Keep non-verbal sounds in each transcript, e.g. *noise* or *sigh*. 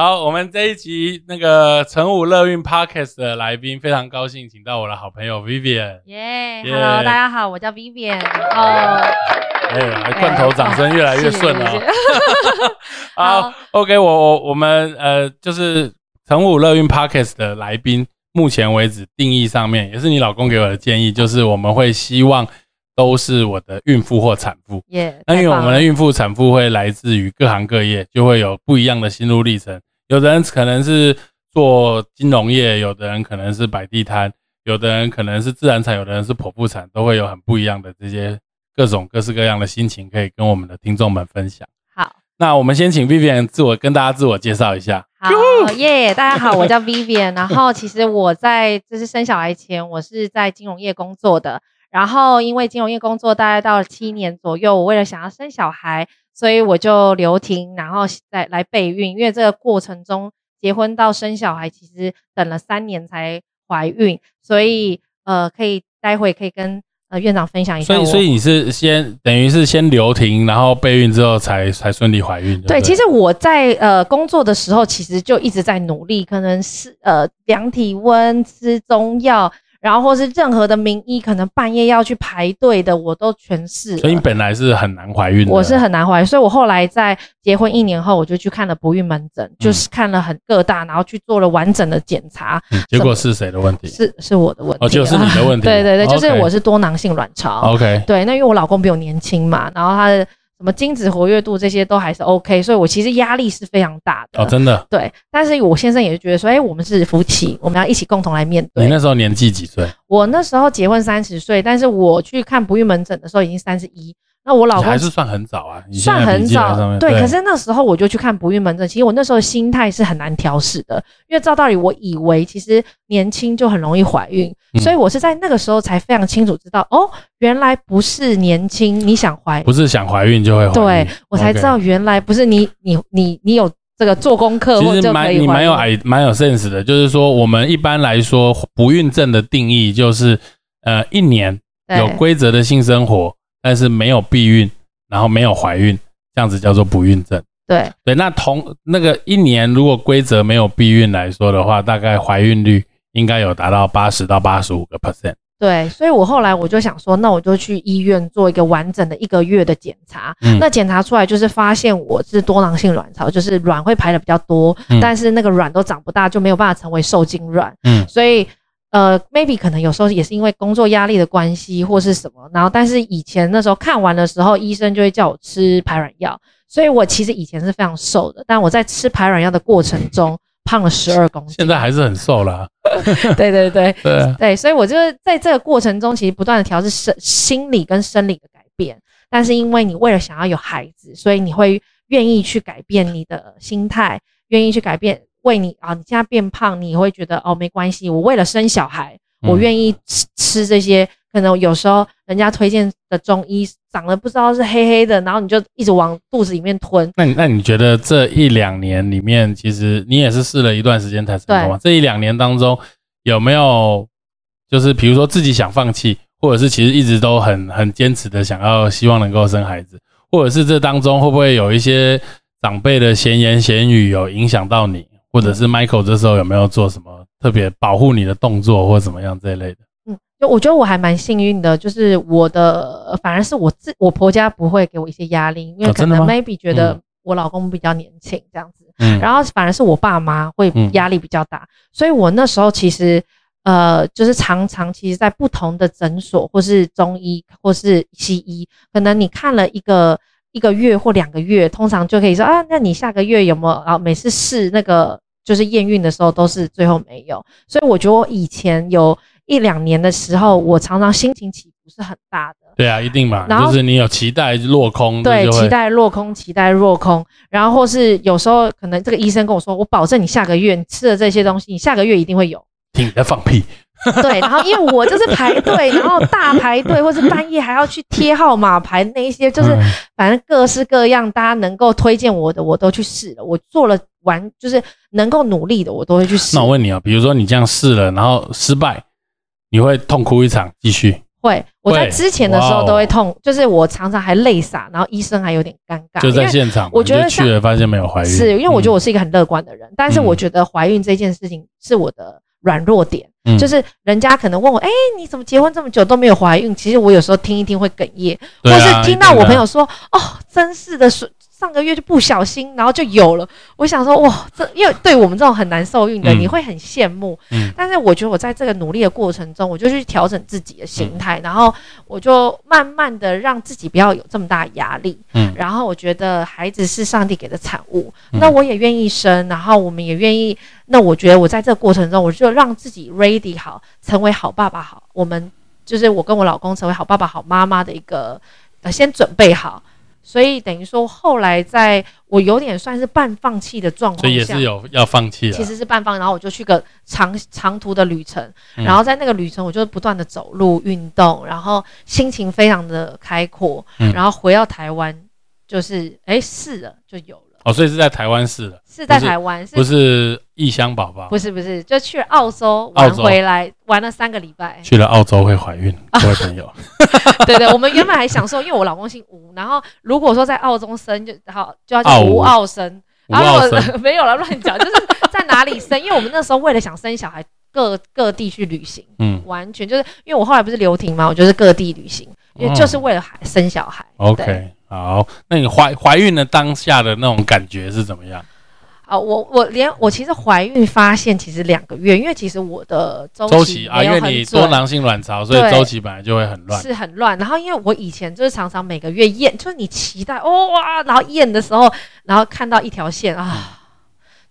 好，我们这一集那个晨武乐运 Podcast 的来宾，非常高兴请到我的好朋友 Vivian。耶耶，Hello，大家好，我叫 Vivian，然后哎，来罐头掌声越来越顺了。*laughs* 好好，OK，我我我们呃，就是晨武乐运 Podcast 的来宾，目前为止定义上面也是你老公给我的建议，就是我们会希望都是我的孕妇或产妇。耶，那因为我们的孕妇、产妇会来自于各行各业，就会有不一样的心路历程。有的人可能是做金融业，有的人可能是摆地摊，有的人可能是自然产，有的人是剖腹产，都会有很不一样的这些各种各式各样的心情，可以跟我们的听众们分享。好。那我们先请 Vivian 自我跟大家自我介绍一下。好耶大家好，我叫 Vivian。然后其实我在就是生小孩前，我是在金融业工作的。然后因为金融业工作大概到了七年左右，我为了想要生小孩，所以我就留停，然后再来备孕。因为这个过程中，结婚到生小孩，其实等了三年才怀孕，所以呃，可以待会可以跟呃院长分享一下。所以，所以你是先等于是先留停，然后备孕之后才才顺利怀孕。对，不其实我在呃工作的时候，其实就一直在努力，可能是呃量体温、吃中药，然后或是任何的名医，可能半夜要去排队的，我都全是。所以你本来是很难怀孕的。我是很难怀，所以我后来在结婚一年后，我就去看了不孕门诊，就是看了很各大，然后去做了完整的检查，嗯结果是谁的问题？是是我的问题，哦，就是你的问题。*laughs* 对对对，就是我是多囊性卵巢。OK，对，那因为我老公比我年轻嘛，然后他的什么精子活跃度这些都还是 OK，所以我其实压力是非常大的。哦，真的。对，但是我先生也是觉得说，哎、我们是夫妻，我们要一起共同来面对你。那时候年纪几岁？我那时候结婚三十岁，但是我去看不孕门诊的时候已经三十一，那我老公还是算很早啊，算很早，面对。可是那时候我就去看不孕门诊，其实我那时候心态是很难调试的，因为照道理我以为其实年轻就很容易怀孕，嗯所以我是在那个时候才非常清楚知道，哦，原来不是年轻你想怀，不是想怀孕就会怀孕。对我才知道原来不是你你你你有这个做功课，其实蛮你蛮有矮蛮有 sense 的，就是说我们一般来说不孕症的定义就是呃一年对有规则的性生活，但是没有避孕，然后没有怀孕，这样子叫做不孕症。对对，那同那个一年如果规则没有避孕来说的话，大概怀孕率应该有达到八十到八十五个 percent。对，所以我后来我就想说，那我就去医院做一个完整的一个月的检查。嗯那检查出来就是发现我是多囊性卵巢，就是卵会排的比较多，嗯但是那个卵都长不大，就没有办法成为受精卵。嗯所以呃，maybe 可能有时候也是因为工作压力的关系或是什么，然后但是以前那时候看完的时候，医生就会叫我吃排卵药，所以我其实以前是非常瘦的，但我在吃排卵药的过程中胖了十二公斤。现在还是很瘦啦。*laughs* 对对对。*laughs* 对啊，对，所以我就是在这个过程中，其实不断的调试生心理跟生理的改变。但是因为你为了想要有孩子，所以你会愿意去改变你的心态，愿意去改变为你啊，你现在变胖，你会觉得哦没关系，我为了生小孩，嗯我愿意吃吃这些。可能有时候人家推荐的中医长得不知道是黑黑的，然后你就一直往肚子里面吞。那你那你觉得这一两年里面，其实你也是试了一段时间才成功吗？这一两年当中有没有就是比如说自己想放弃，或者是其实一直都很很坚持的想要希望能够生孩子，或者是这当中会不会有一些长辈的闲言闲语有影响到你，或者是 Michael 这时候有没有做什么特别保护你的动作或怎么样这一类的？嗯，就我觉得我还蛮幸运的，就是我的反而是我自我婆家不会给我一些压力，因为可能 maybe 觉得嗯。我老公比较年轻这样子，嗯，然后反而是我爸妈会嗯。压力比较大，所以我那时候其实呃就是常常其实在不同的诊所或是中医或是西医，可能你看了一个一个月或两个月，通常就可以说啊，那你下个月有没有啊？每次试那个就是验孕的时候都是最后没有，所以我觉得我以前有一两年的时候，我常常心情起伏是很大的。对啊，一定嘛，就是你有期待落空，对，期待落空，期待落空，然后或是有时候可能这个医生跟我说，我保证你下个月你吃了这些东西，你下个月一定会有。听你在放屁。*laughs* 对，然后因为我就是排队，然后大排队，或是半夜还要去贴号码牌，那一些就是嗯反正各式各样，大家能够推荐我的，我都去试了。我做了完，就是能够努力的，我都会去试那。我问你啊，比如说你这样试了，然后失败，你会痛哭一场，继续？会，我在之前的时候都会痛，就是我常常还泪洒，然后医生还有点尴尬，就在现场，我觉得去了，发现没有怀孕，是因为我觉得嗯我是一个很乐观的人，但是我觉得怀孕这件事情是我的软弱点，嗯。就是人家可能问我，哎、你怎么结婚这么久都没有怀孕？其实我有时候听一听会哽咽，啊或啊是听到我朋友一说，哦，真是的，是上个月就不小心，然后就有了。我想说，哇，这因为对我们这种很难受孕的，嗯你会很羡慕。嗯但是我觉得我在这个努力的过程中，我就去调整自己的心态，然后我就慢慢的让自己不要有这么大压力。嗯然后我觉得孩子是上帝给的产物，嗯那我也愿意生，然后我们也愿意。那我觉得我在这个过程中，我就让自己 ready 好，成为好爸爸好。我们就是我跟我老公成为好爸爸、好妈妈的一个呃，先准备好。所以等于说，后来在我有点算是半放弃的状况所以也是有要放弃了，其实是半放，然后我就去个长长途的旅程，嗯。然后在那个旅程，我就不断的走路运动，然后心情非常的开阔，嗯。然后回到台湾，就是哎试了就有了，哦，所以是在台湾试的，是在台湾，是不是异乡宝宝不，是不是，就去了澳洲玩回来，玩了三个礼拜。去了澳洲会怀孕，各位朋友，*laughs* 对对，我们原本还想说，因为我老公姓吴，然后如果说在澳洲生就好就要叫澳吴吴澳生，吴然澳生，*laughs* 没有了乱讲，就是在哪里生，*laughs* 因为我们那时候为了想生小孩，各各地去旅行。嗯完全就是因为我后来不是留停嘛，我就是各地旅行，因为就是为了孩生小孩。，OK，好，那你怀怀孕的当下的那种感觉是怎么样？啊，我我连我其实怀孕发现其实两个月，因为其实我的周周期啊，因为你多囊性卵巢，所以周期本来就会很乱。是很乱。然后因为我以前就是常常每个月验，就是你期待哦哇，然后验的时候，然后看到一条线啊，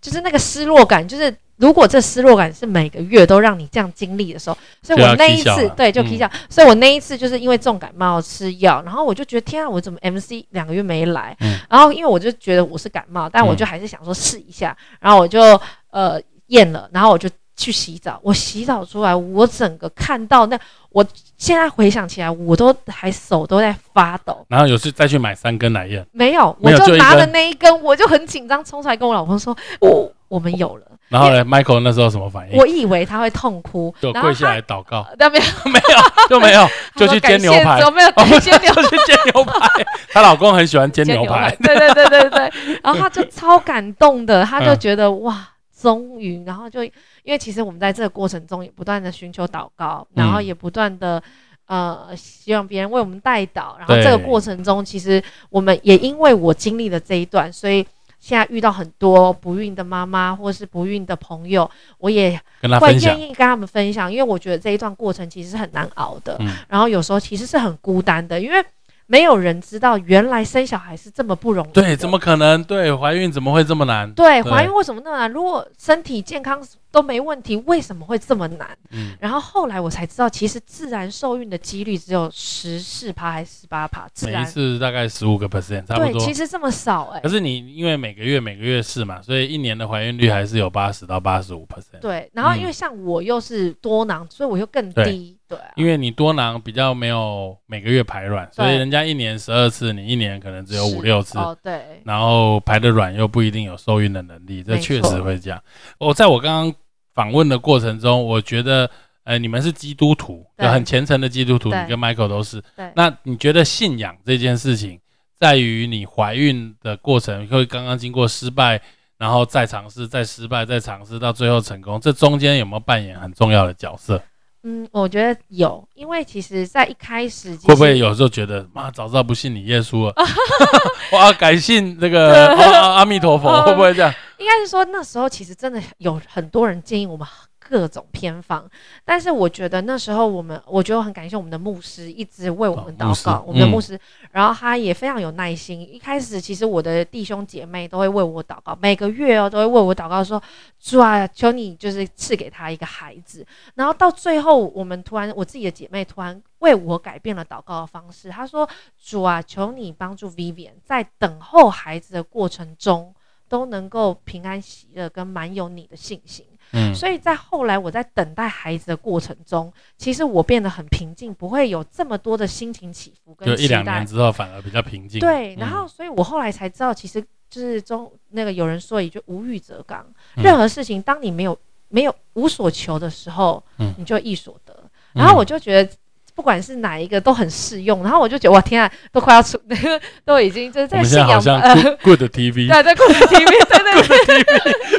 就是那个失落感，就是。如果这失落感是每个月都让你这样经历的时候，所以我那一次对就嗯踢笑，所以我那一次就是因为重感冒吃药，然后我就觉得天啊，我怎么 MC 两个月没来？嗯然后因为我就觉得我是感冒，但我就嗯还是想说试一下，然后我就呃验了，然后我就去洗澡。我洗澡出来，我整个看到那，我现在回想起来，我都还手都在发抖。然后有次再去买三根来验，没有，我就拿了那一根，我就很紧张，冲出来跟我老公说：“我我们有了。然后呢，Michael 那时候什么反”应？我以为他会痛哭，就跪下他来祷告，*laughs* 但没有，没有就没有，*laughs* *laughs* 就去煎牛排。没有哦感谢牛就去煎牛排。她老公很喜欢煎牛排，对对对对对，然后他就超感动的，他就嗯觉得哇，终于，然后就因为其实我们在这个过程中也不断的寻求祷告，然后嗯。也不断的。呃，希望别人为我们代祷，然后对。这个过程中，其实我们也因为我经历了这一段，所以现在遇到很多不孕的妈妈或是不孕的朋友，我也会愿。意跟他们分享，因为我觉得这一段过程其实是很难熬的，嗯然后有时候其实是很孤单的，因为没有人知道原来生小孩是这么不容易。对，怎么可能？对，怀孕怎么会这么难？对对怀孕为什么那么难？如果身体健康都没问题，为什么会这么难？嗯，然后后来我才知道，其实自然受孕的几率只有十四趴还是十八趴，自每一然次大概十五个 percent，差不对，多。其实这么少哎、可是你因为每个月每个月试嘛，所以一年的怀孕率还是有八十到八十五 percent。对，然后因嗯。为像我又是多囊，所以我又更低，对。啊，因为你多囊比较没有每个月排卵，所以对人家一年十二次，你一年可能只有五六次，哦，对，然后排的卵又不一定有受孕的能力，这没确实会这样。我在我刚刚访问的过程中，我觉得，呃，你们是基督徒，对就很虔诚的基督徒，你跟 Michael 都是。对那你觉得信仰这件事情，在于你怀孕的过程，会刚刚经过失败，然后再尝试，再失败，再尝试，到最后成功，这中间有没有扮演很重要的角色？嗯，我觉得有，因为其实，在一开始其会不会有时候觉得，妈，早知道不信你耶稣了，*laughs* 我要改信那个 *laughs* 阿弥陀佛，会不会这样？应该是说那时候其实真的有很多人建议我们各种偏方。但是我觉得那时候我们，我觉得很感谢我们的牧师一直为我们祷告，我们的牧师，然后他也非常有耐心。一开始其实我的弟兄姐妹都会为我祷告，每个月哦都会为我祷告说：“主啊，求你就是赐给他一个孩子。”然后到最后，我们突然我自己的姐妹突然为我改变了祷告的方式，她说：“主啊，求你帮助 Vivian 在等候孩子的过程中。”都能够平安喜乐，跟蛮有你的信心。嗯，所以在后来我在等待孩子的过程中，其实我变得很平静，不会有这么多的心情起伏跟就一两年之后反而比较平静。对，然后所以我后来才知道，其实就是中那个有人说一句“无欲则刚”，任何事情当你没有没有无所求的时候，嗯，你就易所得。然后我就觉得。不管是哪一个都很适用，然后我就觉得哇天啊，都快要出那个 *laughs* 都已经就是在信仰呃 Good TV，*laughs* 对，在 Good TV，对对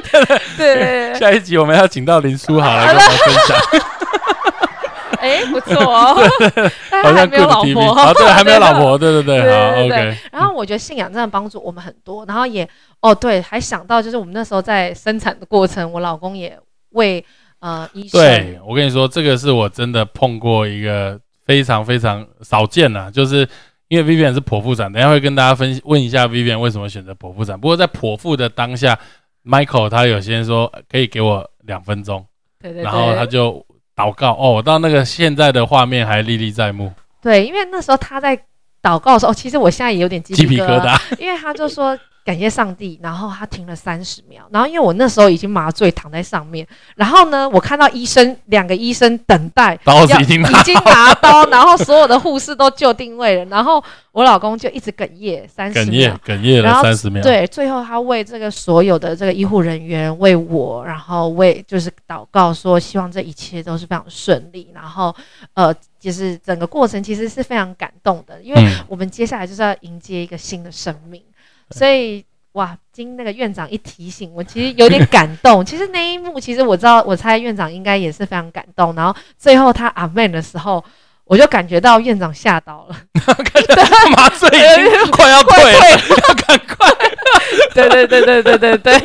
对对对。下一集我们要请到林书豪来跟我们分享。哎，不错哦，好像没有老婆啊，对，还没有老婆，对对对，好 OK。然后我觉得信仰真的帮助我们很多，然后也哦对，还想到就是我们那时候在生产的过程，我老公也为呃医生。对我跟你说，这个是我真的碰过一个。非常非常少见呐，就是因为 Vivian 是剖腹产，等下会跟大家分问一下 Vivian 为什么选择剖腹产。不过在剖腹的当下，Michael 他有些说可以给我两分钟，对对，然后他就祷告哦，到那个现在的画面还历历在目。对，因为那时候他在祷告的时候，其实我现在也有点鸡皮疙瘩，因为他就说。感谢上帝，然后他停了三十秒，然后因为我那时候已经麻醉躺在上面，然后呢，我看到医生两个医生等待，刀子已经已经拿刀，然后所有的护士都就定位了，然后我老公就一直哽咽三十秒，哽咽了三十秒，对，最后他为这个所有的这个医护人员，为我，然后为就是祷告说，希望这一切都是非常顺利，然后呃，就是整个过程其实是非常感动的，因为我们接下来就是要迎接一个新的生命。所以哇，经那个院长一提醒，我其实有点感动。其实那一幕，其实我知道，我猜院长应该也是非常感动。然后最后他阿妹的时候，我就感觉到院长吓到了，*laughs* 麻醉已经快要退了，*laughs* 要赶快。*laughs* 对对对对对对对。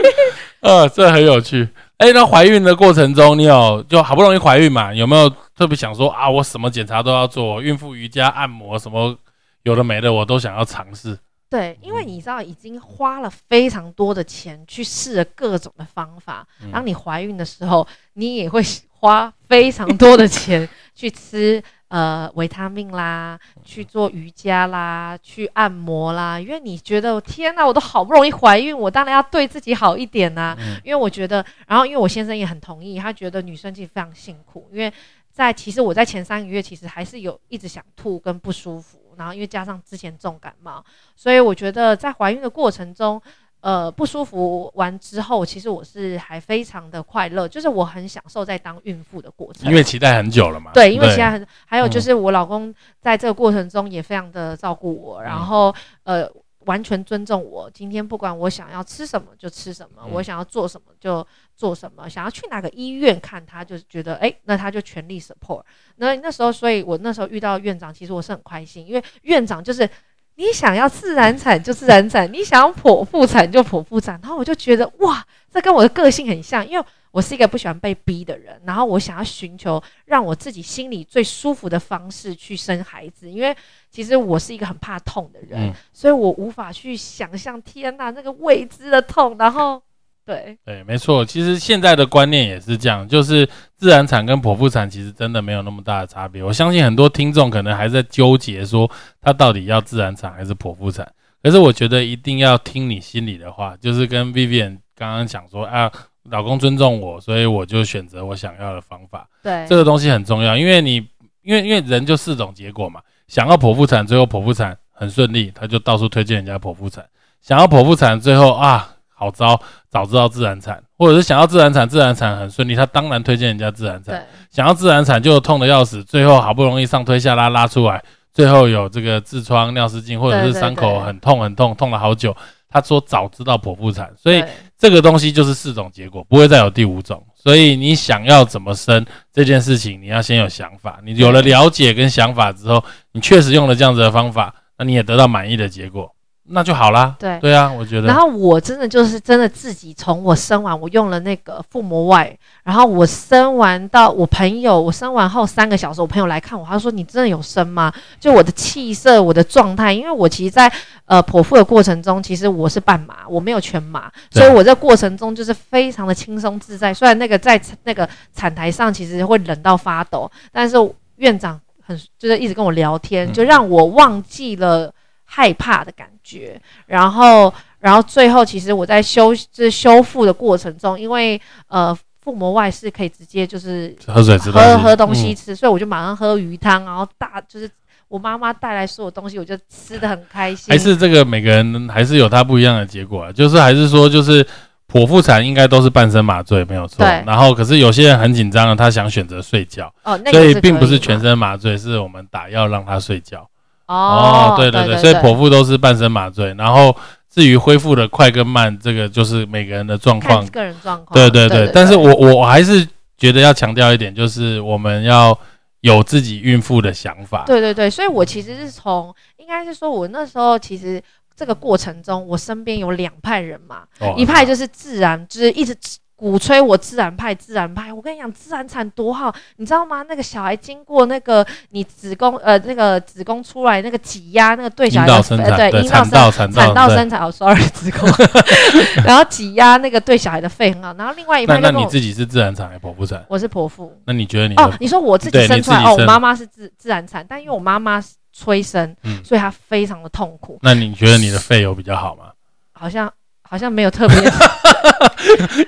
呃，这很有趣。哎，那怀孕的过程中，你有就好不容易怀孕嘛？有没有特别想说啊，我什么检查都要做，孕妇瑜伽、按摩什么有的没的，我都想要尝试。对，因为你知道已经花了非常多的钱去试了各种的方法，当你怀孕的时候，你也会 *laughs* 花非常多的钱 *laughs* 去吃呃维他命啦，去做瑜伽啦，去按摩啦，因为你觉得天哪，我都好不容易怀孕，我当然要对自己好一点呐。因为我觉得，然后因为我先生也很同意，他觉得女生其实非常辛苦，因为在其实我在前三个月其实还是有一直想吐跟不舒服。然后因为加上之前重感冒，所以我觉得在怀孕的过程中，呃，不舒服完之后，其实我是还非常的快乐，就是我很享受在当孕妇的过程。因为期待很久了嘛。对，因为期待很，还有就是我老公在这个过程中也非常的照顾我，然后呃。完全尊重我。今天不管我想要吃什么就吃什么，我想要做什么就做什么，想要去哪个医院看他，就是觉得哎，那他就全力 support。那那时候，所以我那时候遇到院长，其实我是很开心，因为院长就是你想要自然产就自然产，你想要剖腹产就剖腹产。然后我就觉得哇，这跟我的个性很像，因为。我是一个不喜欢被逼的人，然后我想要寻求让我自己心里最舒服的方式去生孩子，因为其实我是一个很怕痛的人，所以我无法去想象天哪那个未知的痛。然后，对对，没错，其实现在的观念也是这样，就是自然产跟剖腹产其实真的没有那么大的差别。我相信很多听众可能还在纠结说他到底要自然产还是剖腹产，可是我觉得一定要听你心里的话，就是跟 Vivian 刚刚讲说啊。老公尊重我，所以我就选择我想要的方法。对，这个东西很重要，因为你，因为因为人就四种结果嘛。想要剖腹产，最后剖腹产很顺利，他就到处推荐人家剖腹产；想要剖腹产，最后啊好糟，早知道自然产；或者是想要自然产，自然产很顺利，他当然推荐人家自然产。想要自然产就痛的要死，最后好不容易上推下拉拉出来，最后有这个痔疮、尿失禁，或者是伤口很痛很痛，痛了好久。他说早知道剖腹产，所以这个东西就是四种结果，不会再有第五种。所以你想要怎么生这件事情，你要先有想法。你有了了解跟想法之后，你确实用了这样子的方法，那你也得到满意的结果，那就好啦。对对啊，我觉得。然后我真的就是真的自己从我生完，我用了那个腹膜外，然后我生完到我朋友，我生完后三个小时，我朋友来看我，他说你真的有生吗？就我的气色，我的状态，因为我其实，在呃剖腹的过程中，其实我是半麻，我没有全麻，所以我在过程中就是非常的轻松自在。虽然那个在那个产台上其实会冷到发抖，但是院长很就是一直跟我聊天，就让我忘记了。害怕的感觉，然后，然后最后，其实我在修就是修复的过程中，因为呃腹膜外是可以直接就是喝水喝喝东西吃，所以我就马上喝鱼汤，然后大就是我妈妈带来所有东西，我就吃的很开心。还是这个每个人还是有他不一样的结果啊，就是还是说就是剖腹产应该都是半身麻醉没有错，然后可是有些人很紧张了，他想选择睡觉，哦，所以并不是全身麻醉，是我们打药让他睡觉。哦，对对对，所以剖腹都是半身麻醉，然后至于恢复的快跟慢，这个就是每个人的状况，个人状况。对对对，但是我我我还是觉得要强调一点，就是我们要有自己孕妇的想法。对对对，所以我其实是从，应该是说我那时候其实这个过程中，我身边有两派人嘛，一派就是自然，就是一直。鼓吹我自然派，自然派。我跟你讲，自然产多好，你知道吗？那个小孩经过那个你子宫呃那个子宫出来那个挤压，那个对小孩的对阴道生产产道生产哦，sorry 子宫，*laughs* 然后挤压那个对小孩的肺很好。然后另外一派，那你自己是自然产还是剖腹产？我是剖腹。那你觉得你哦？你说我自己生出来哦，我妈妈是自自然产，但因为我妈妈催生，所以她非常的痛苦。那你觉得你的肺有比较好吗？好像。好像没有特别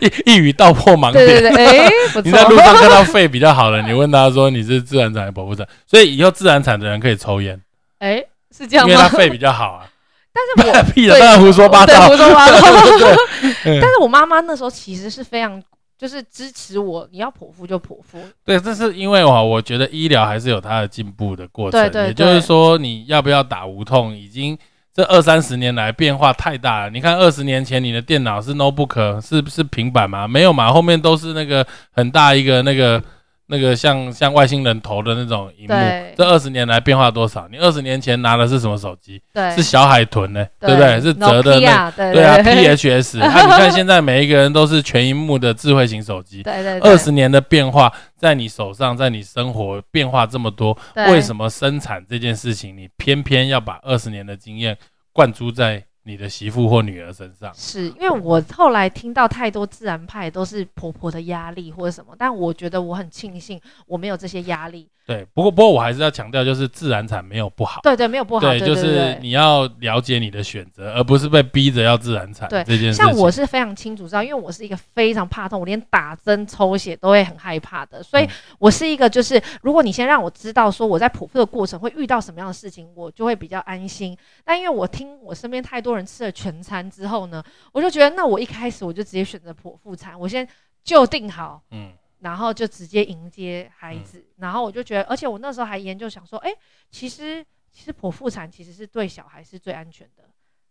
一 *laughs* 一语道破盲点。对对对，哎，你在路上看到肺比较好的，你问他说你是自然产还是剖腹产？所以以后自然产的人可以抽烟。哎，是这样吗？因为他肺比较好啊。*laughs* 但是我屁的，当然胡说八道，胡说八道。*laughs* 但是我妈妈那时候其实是非常就是支持我，你要剖腹就剖腹。对，这是因为我我觉得医疗还是有它的进步的过程。对对，也就是说你要不要打无痛已经。这二三十年来变化太大了。你看，二十年前你的电脑是 notebook，是是平板吗？没有嘛，后面都是那个很大一个那个那个像像外星人头的那种荧幕。这二十年来变化多少？你二十年前拿的是什么手机？对，是小海豚呢，对不对？是折的那，对啊，PHS。*laughs* 那你看现在每一个人都是全荧幕的智慧型手机。对对。二十年的变化在你手上，在你生活变化这么多，为什么生产这件事情你偏偏要把二十年的经验？灌注在你的媳妇或女儿身上，是因为我后来听到太多自然派都是婆婆的压力或者什么，但我觉得我很庆幸我没有这些压力。对，不过不过我还是要强调，就是自然产没有不好。对对，没有不好。对，就是你要了解你的选择，而不是被逼着要自然产。对这件事，像我是非常清楚知道，因为我是一个非常怕痛，我连打针抽血都会很害怕的，所以我是一个就是，如果你先让我知道说我在剖腹的过程会遇到什么样的事情，我就会比较安心。但因为我听我身边太多人吃了全餐之后呢，我就觉得那我一开始我就直接选择剖腹产，我先就定好，嗯。然后就直接迎接孩子，然后我就觉得，而且我那时候还研究想说，哎，其实其实剖腹产其实是对小孩是最安全的，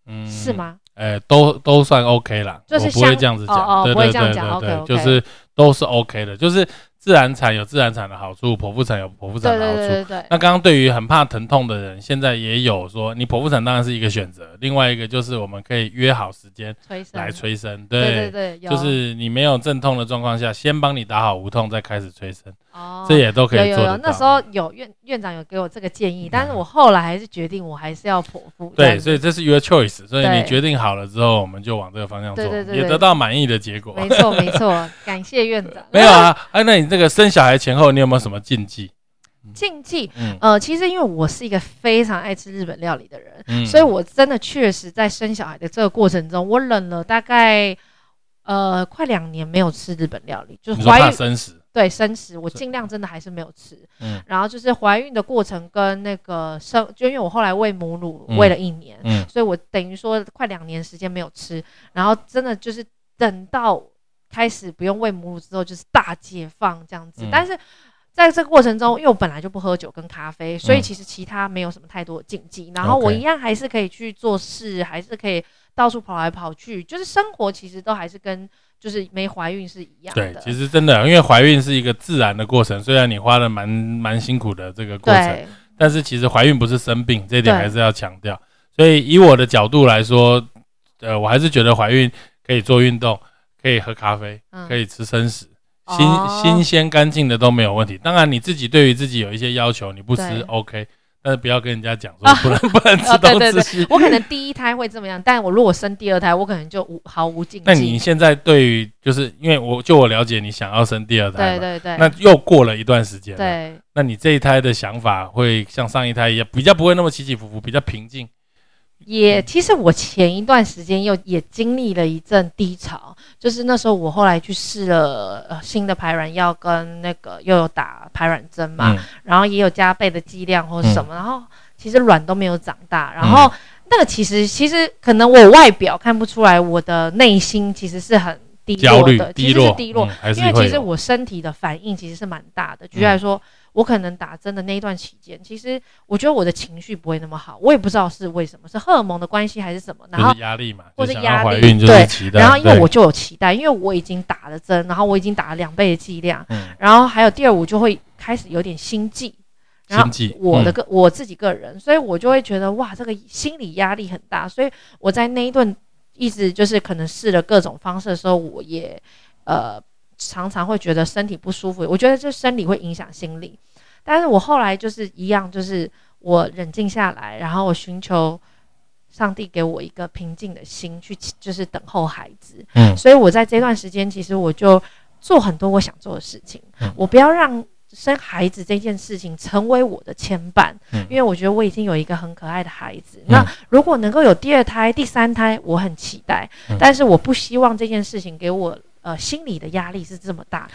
嗯，是吗？哎，都都算 OK 啦，就是不会这样子讲，哦哦，不会这样讲，OK OK，就是都是 OK 的，就是。自然产有自然产的好处，剖腹产有剖腹产的好处。对对对对。那刚刚对于很怕疼痛的人，现在也有说，你剖腹产当然是一个选择。另外一个就是我们可以约好时间来催生。对对对，就是你没有阵痛的状况下，先帮你打好无痛，再开始催生。哦。这也都可以做有那时候有院院长有给我这个建议，但是我后来还是决定我还是要剖腹。对，所以这是 your choice。所以你决定好了之后，我们就往这个方向做，也得到满意的结果。没错没错，*laughs* 感谢院长。*laughs* 没有啊，哎，那你这个生小孩前。后你有没有什么禁忌？禁忌，呃，其实因为我是一个非常爱吃日本料理的人，所以我真的确实在生小孩的这个过程中，我忍了大概呃快两年没有吃日本料理，就是怀孕生食，对生食，我尽量真的还是没有吃。嗯，然后就是怀孕的过程跟那个生，就因为我后来喂母乳喂了一年，嗯，所以我等于说快两年时间没有吃，然后真的就是等到。开始不用喂母乳之后，就是大解放这样子。但是在这个过程中，因为我本来就不喝酒跟咖啡，所以其实其他没有什么太多的禁忌。然后我一样还是可以去做事，还是可以到处跑来跑去，就是生活其实都还是跟就是没怀孕是一样的。对，其实真的，因为怀孕是一个自然的过程，虽然你花了蛮蛮辛苦的这个过程，但是其实怀孕不是生病，这一点还是要强调。所以以我的角度来说，呃，我还是觉得怀孕可以做运动，可以喝咖啡，可以吃生食，新新鲜干净的都没有问题。当然你自己对于自己有一些要求，你不吃 OK。但是不要跟人家讲说不能不能吃东西。我可能第一胎会这么样，但我如果生第二胎，我可能就无毫无禁忌。那你现在对于就是因为我就我了解你想要生第二胎，对对对。那又过了一段时间，对。那你这一胎的想法会像上一胎一样，比较不会那么起起伏伏，比较平静。也其实我前一段时间又也经历了一阵低潮，就是那时候我后来去试了呃新的排卵药跟那个又有打排卵针嘛，然后也有加倍的剂量或者什么，然后其实卵都没有长大，然后那个其实其实可能我外表看不出来，我的内心其实是很低落的，其实是低落，因为其实我身体的反应其实是蛮大的，举例来说。我可能打针的那一段期间，其实我觉得我的情绪不会那么好，我也不知道是为什么，是荷尔蒙的关系还是什么，然后压力嘛，或者压力对，然后因为我就有期待，因为我已经打了针，然后我已经打了两倍的剂量，然后还有第二，我就会开始有点心悸，然后我的个我自己个人，所以我就会觉得哇，这个心理压力很大，所以我在那一顿一直就是可能试了各种方式的时候，我也呃。常常会觉得身体不舒服，我觉得这生理会影响心理，但是我后来就是一样，就是我冷静下来，然后我寻求上帝给我一个平静的心去，就是等候孩子。嗯，所以我在这段时间，其实我就做很多我想做的事情，我不要让生孩子这件事情成为我的牵绊，因为我觉得我已经有一个很可爱的孩子。那如果能够有第二胎、第三胎，我很期待，但是我不希望这件事情给我。呃，心理的压力是这么大。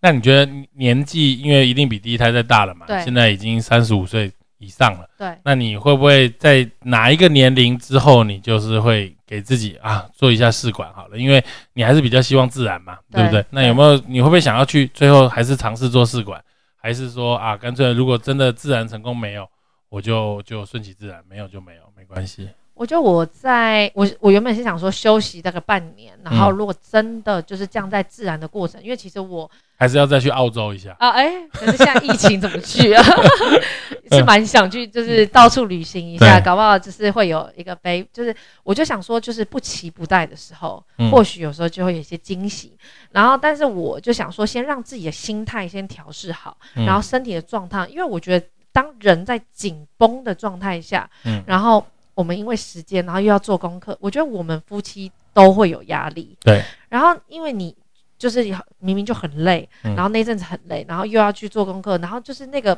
那你觉得年纪，因为一定比第一胎再大了嘛？对。现在已经三十五岁以上了。对。那你会不会在哪一个年龄之后，你就是会给自己啊做一下试管好了？因为你还是比较希望自然嘛，对不对？那有没有你会不会想要去最后还是尝试做试管，还是说啊，干脆如果真的自然成功没有，我就就顺其自然，没有就没有，没关系。我觉得我在我我原本是想说休息大概半年，然后如果真的就是这样在自然的过程，因为其实我还是要再去澳洲一下啊，哎，可是现在疫情怎么去啊？*laughs* *laughs* 是蛮想去，就是到处旅行一下，搞不好就是会有一个飞，就是我就想说，就是不期不待的时候，或许有时候就会有一些惊喜。然后，但是我就想说，先让自己的心态先调试好，然后身体的状态，因为我觉得当人在紧绷的状态下，嗯，然后。我们因为时间，然后又要做功课，我觉得我们夫妻都会有压力。对。然后因为你就是明明就很累，然后那阵子很累，然后又要去做功课，然后就是那个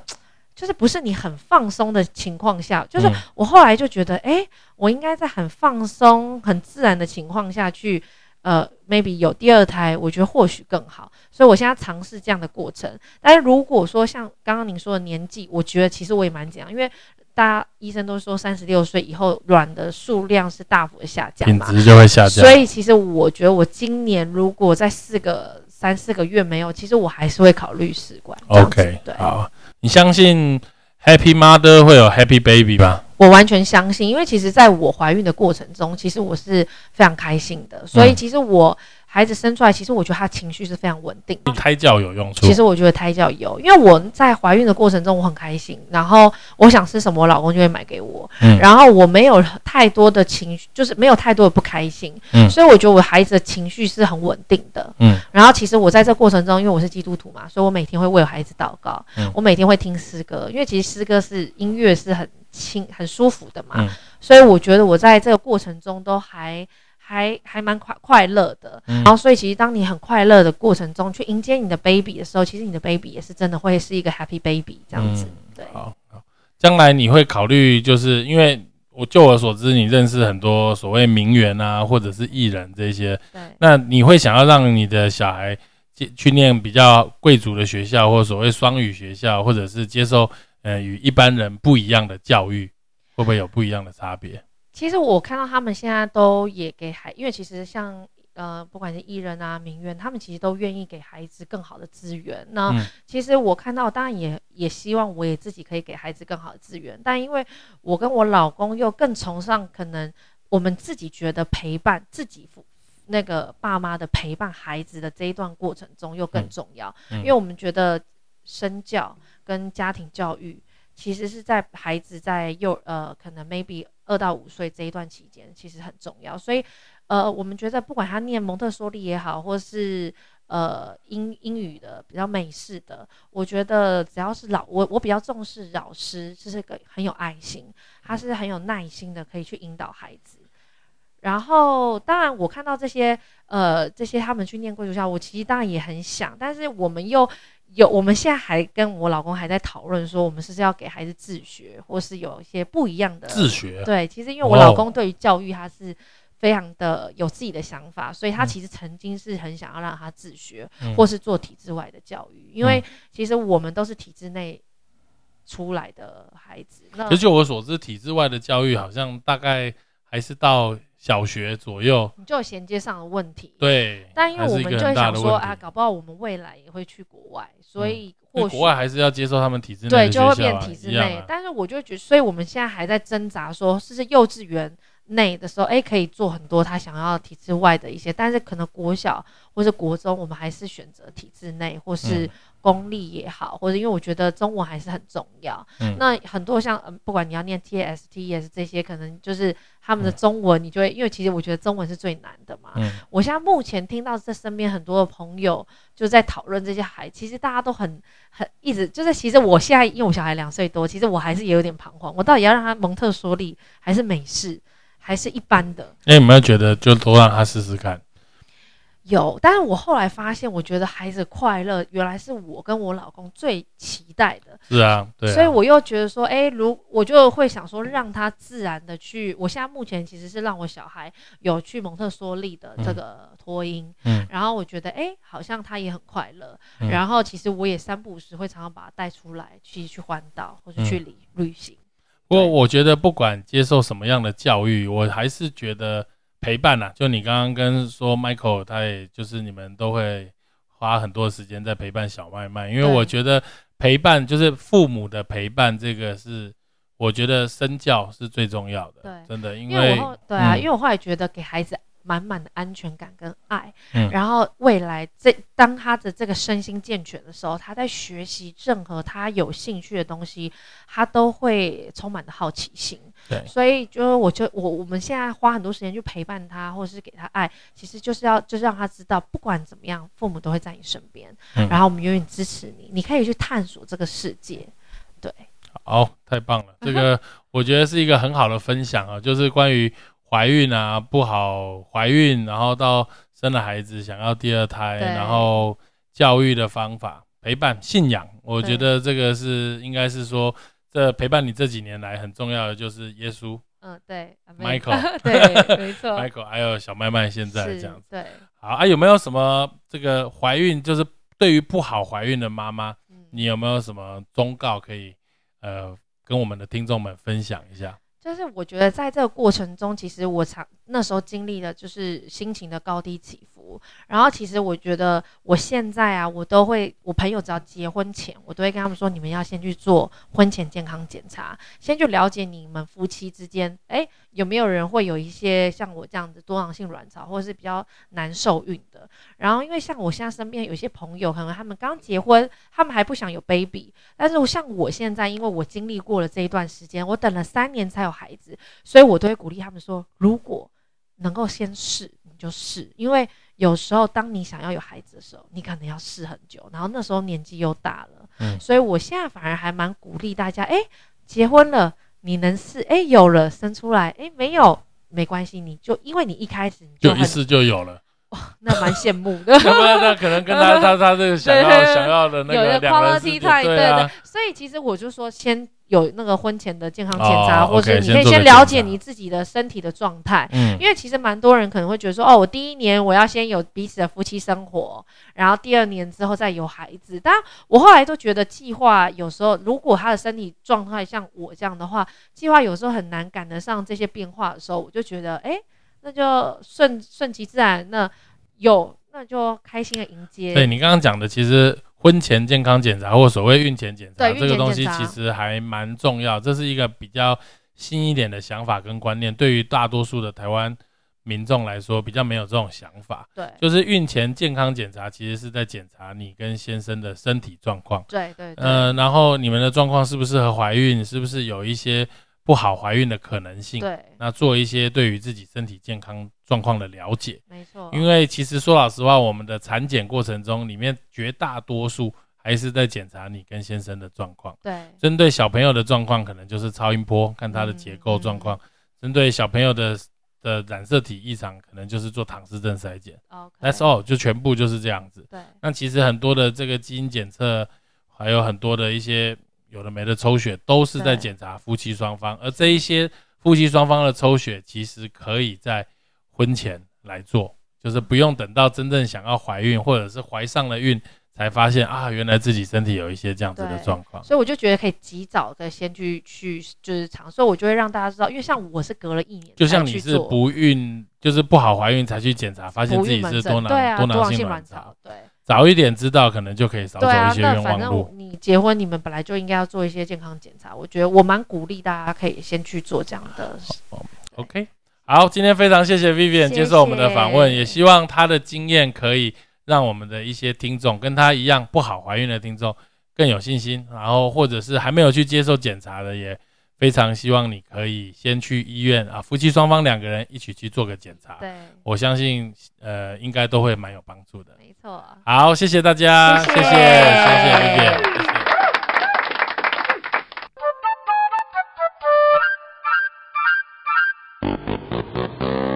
就是不是你很放松的情况下，就是我后来就觉得，哎，我应该在很放松、很自然的情况下去，呃，maybe 有第二胎，我觉得或许更好。所以我现在尝试这样的过程。但是如果说像刚刚您说的年纪，我觉得其实我也蛮紧张，因为。大家医生都说，三十六岁以后卵的数量是大幅的下降，品质就会下降。所以其实我觉得，我今年如果在四个三四个月没有，其实我还是会考虑试管。OK，对，好，你相信 Happy Mother 会有 Happy Baby 吗？我完全相信，因为其实在我怀孕的过程中，其实我是非常开心的，所以其实我。孩子生出来，其实我觉得他情绪是非常稳定。胎教有用处。其实我觉得胎教有，因为我在怀孕的过程中我很开心，然后我想吃什么，我老公就会买给我。嗯。然后我没有太多的情绪，就是没有太多的不开心。嗯。所以我觉得我孩子的情绪是很稳定的。嗯。然后其实我在这过程中，因为我是基督徒嘛，所以我每天会为孩子祷告。嗯。我每天会听诗歌，因为其实诗歌是音乐是很轻很舒服的嘛。嗯。所以我觉得我在这个过程中都还。还还蛮快快乐的，然后所以其实当你很快乐的过程中去迎接你的 baby 的时候，其实你的 baby 也是真的会是一个 happy baby 这样子。对，好，将来你会考虑，就是因为我就我所知，你认识很多所谓名媛啊，或者是艺人这些，对，那你会想要让你的小孩去念比较贵族的学校，或者所谓双语学校，或者是接受呃与一般人不一样的教育，会不会有不一样的差别？其实我看到他们现在都也给孩，因为其实像呃，不管是艺人啊、名媛，他们其实都愿意给孩子更好的资源。那其实我看到，当然也也希望我也自己可以给孩子更好的资源。但因为我跟我老公又更崇尚，可能我们自己觉得陪伴自己父那个爸妈的陪伴孩子的这一段过程中又更重要，因为我们觉得身教跟家庭教育其实是在孩子在幼呃可能 maybe。二到五岁这一段期间其实很重要。所以，呃，我们觉得不管他念蒙特梭利也好，或是呃英英语的比较美式的，我觉得只要是老我我比较重视老师，就是个很有爱心，他是很有耐心的，可以去引导孩子。然后，当然我看到这些呃这些他们去念贵族校，我其实当然也很想，但是我们又有我们现在还跟我老公还在讨论说，我们是不是要给孩子自学，或是有一些不一样的自学。对，其实因为我老公对于教育他是非常的有自己的想法，所以他其实曾经是很想要让他自学，或是做体制外的教育，因为其实我们都是体制内出来的孩子。那就我所知，体制外的教育好像大概还是到。小学左右，你就有衔接上的问题。对，但因为我们就会想说啊，搞不好我们未来也会去国外，所以或许国外还是要接受他们体制内对，就会变体制内。但是我就觉得，所以我们现在还在挣扎，说是不是幼稚园内的时候，哎，可以做很多他想要体制外的一些，但是可能国小或是国中，我们还是选择体制内，或是。功利也好，或者因为我觉得中文还是很重要。嗯，那很多像嗯，不管你要念 T S T S 这些，可能就是他们的中文，你就会因为其实我觉得中文是最难的嘛。嗯，我现在目前听到这身边很多的朋友就在讨论这些孩，其实大家都很很一直就是，其实我现在因为我小孩两岁多，其实我还是也有点彷徨，我到底要让他蒙特梭利还是美式，还是一般的？那有没有觉得就都让他试试看？有，但是我后来发现，我觉得孩子快乐，原来是我跟我老公最期待的。是啊，对。所以我又觉得说，哎，如我就会想说，让他自然的去。我现在目前其实是让我小孩有去蒙特梭利的这个托婴，嗯，然后我觉得，哎，好像他也很快乐。然后其实我也三不五时会常常把他带出来，去去环岛或者去旅旅行。不过我觉得，不管接受什么样的教育，我还是觉得。陪伴呐，就你刚刚跟说，Michael，他也就是你们都会花很多时间在陪伴小麦麦，因为我觉得陪伴就是父母的陪伴，这个是我觉得身教是最重要的，对，真的，因为对啊，因为我后来觉得给孩子。满满的安全感跟爱，然后未来这当他的这个身心健全的时候，他在学习任何他有兴趣的东西，他都会充满的好奇心。对，所以就我就我我们现在花很多时间去陪伴他，或者是给他爱，其实就是要就是让他知道，不管怎么样，父母都会在你身边，然后我们永远支持你，你可以去探索这个世界。对，好，太棒了，这个我觉得是一个很好的分享啊，就是关于。怀孕啊，不好怀孕，然后到生了孩子想要第二胎，然后教育的方法、陪伴、信仰，我觉得这个是应该是说，这陪伴你这几年来很重要的就是耶稣。嗯，对，Michael，*laughs* 对，没错，Michael，还有小麦麦现在这样子。对，好啊，有没有什么这个怀孕，就是对于不好怀孕的妈妈，你有没有什么忠告可以呃跟我们的听众们分享一下？就是我觉得在这个过程中，其实我常那时候经历的就是心情的高低起伏。然后其实我觉得我现在啊，我都会，我朋友只要结婚前，我都会跟他们说，你们要先去做婚前健康检查，先去了解你们夫妻之间，哎。有没有人会有一些像我这样子多囊性卵巢，或者是比较难受孕的？然后，因为像我现在身边有些朋友，可能他们刚结婚，他们还不想有 baby。但是像我现在，因为我经历过了这一段时间，我等了三年才有孩子，所以我都会鼓励他们说：如果能够先试，你就试。因为有时候当你想要有孩子的时候，你可能要试很久，然后那时候年纪又大了。嗯，所以我现在反而还蛮鼓励大家：哎，结婚了。你能试？哎，有了，生出来，哎，没有，没关系，你就因为你一开始就一试就有了，哇，那蛮羡慕的。那那可能跟他 *laughs* 他他这个想要想要的那个两人世界，对对。所以其实我就说先。有那个婚前的健康检查，或是你可以先了解你自己的身体的状态。嗯，因为其实蛮多人可能会觉得说，哦，我第一年我要先有彼此的夫妻生活，然后第二年之后再有孩子。但我后来都觉得计划有时候，如果他的身体状态像我这样的话，计划有时候很难赶得上这些变化的时候，我就觉得，哎，那就顺顺其自然，那有那就开心的迎接。对你刚刚讲的，其实。婚前健康检查或所谓孕前检查，这个东西其实还蛮重要。这是一个比较新一点的想法跟观念，对于大多数的台湾民众来说，比较没有这种想法。对，就是孕前健康检查其实是在检查你跟先生的身体状况。对对。呃，然后你们的状况适不适合怀孕，是不是有一些。不好怀孕的可能性。对，那做一些对于自己身体健康状况的了解。没错，因为其实说老实话，我们的产检过程中，里面绝大多数还是在检查你跟先生的状况。对，针对小朋友的状况，可能就是超音波看他的结构状况；针对小朋友的的染色体异常，可能就是做唐氏症筛检。That's all，就全部就是这样子。对，那其实很多的这个基因检测，还有很多的一些有的没的抽血，都是在检查夫妻双方。而这一些夫妻双方的抽血，其实可以在婚前来做，就是不用等到真正想要怀孕，或者是怀上了孕。才发现啊，原来自己身体有一些这样子的状况，所以我就觉得可以及早的先去去就是尝，所以我就会让大家知道，因为像我是隔了一年，就像你是不孕就是不好怀孕才去检查，发现自己是多囊多囊性卵巢，对，早一点知道可能就可以少走一些冤枉路。你结婚，你们本来就应该要做一些健康检查，我觉得我蛮鼓励大家可以先去做这样的。OK，好，今天非常谢谢 Vivian 接受我们的访问，也希望她的经验可以。让我们的一些听众跟她一样不好怀孕的听众更有信心，然后或者是还没有去接受检查的，也非常希望你可以先去医院啊，夫妻双方两个人一起去做个检查。对，我相信，呃，应该都会蛮有帮助的。没错。好，谢谢大家，谢谢，谢谢，谢谢。*laughs*